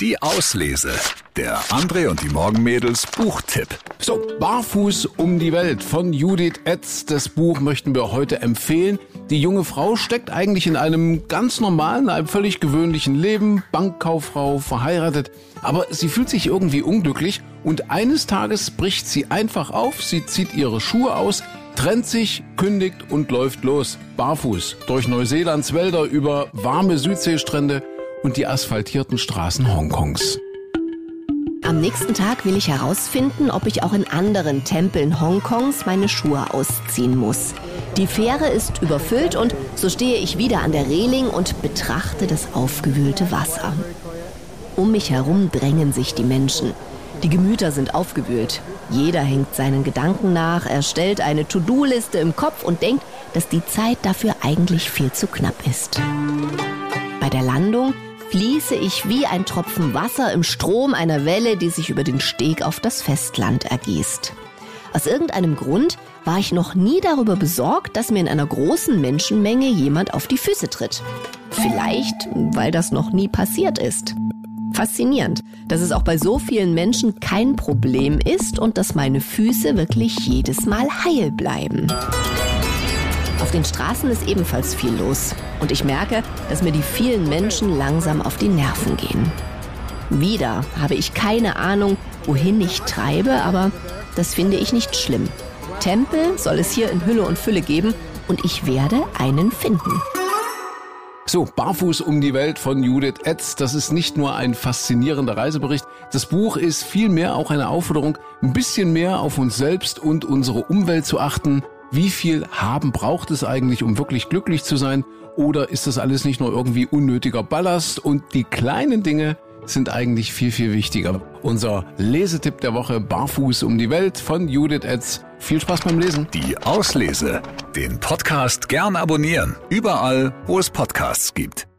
Die Auslese. Der André und die Morgenmädels Buchtipp. So, Barfuß um die Welt von Judith Etz. Das Buch möchten wir heute empfehlen. Die junge Frau steckt eigentlich in einem ganz normalen, einem völlig gewöhnlichen Leben. Bankkauffrau, verheiratet. Aber sie fühlt sich irgendwie unglücklich und eines Tages bricht sie einfach auf. Sie zieht ihre Schuhe aus, trennt sich, kündigt und läuft los. Barfuß. Durch Neuseelands Wälder über warme Südseestrände und die asphaltierten Straßen Hongkongs. Am nächsten Tag will ich herausfinden, ob ich auch in anderen Tempeln Hongkongs meine Schuhe ausziehen muss. Die Fähre ist überfüllt und so stehe ich wieder an der Reling und betrachte das aufgewühlte Wasser. Um mich herum drängen sich die Menschen. Die Gemüter sind aufgewühlt. Jeder hängt seinen Gedanken nach, er stellt eine To-Do-Liste im Kopf und denkt, dass die Zeit dafür eigentlich viel zu knapp ist. Fließe ich wie ein Tropfen Wasser im Strom einer Welle, die sich über den Steg auf das Festland ergießt. Aus irgendeinem Grund war ich noch nie darüber besorgt, dass mir in einer großen Menschenmenge jemand auf die Füße tritt. Vielleicht, weil das noch nie passiert ist. Faszinierend, dass es auch bei so vielen Menschen kein Problem ist und dass meine Füße wirklich jedes Mal heil bleiben. Auf den Straßen ist ebenfalls viel los. Und ich merke, dass mir die vielen Menschen langsam auf die Nerven gehen. Wieder habe ich keine Ahnung, wohin ich treibe, aber das finde ich nicht schlimm. Tempel soll es hier in Hülle und Fülle geben und ich werde einen finden. So, Barfuß um die Welt von Judith Etz. Das ist nicht nur ein faszinierender Reisebericht. Das Buch ist vielmehr auch eine Aufforderung, ein bisschen mehr auf uns selbst und unsere Umwelt zu achten. Wie viel haben braucht es eigentlich, um wirklich glücklich zu sein? Oder ist das alles nicht nur irgendwie unnötiger Ballast und die kleinen Dinge sind eigentlich viel, viel wichtiger? Unser Lesetipp der Woche, Barfuß um die Welt von Judith Etz. Viel Spaß beim Lesen. Die Auslese. Den Podcast gern abonnieren. Überall, wo es Podcasts gibt.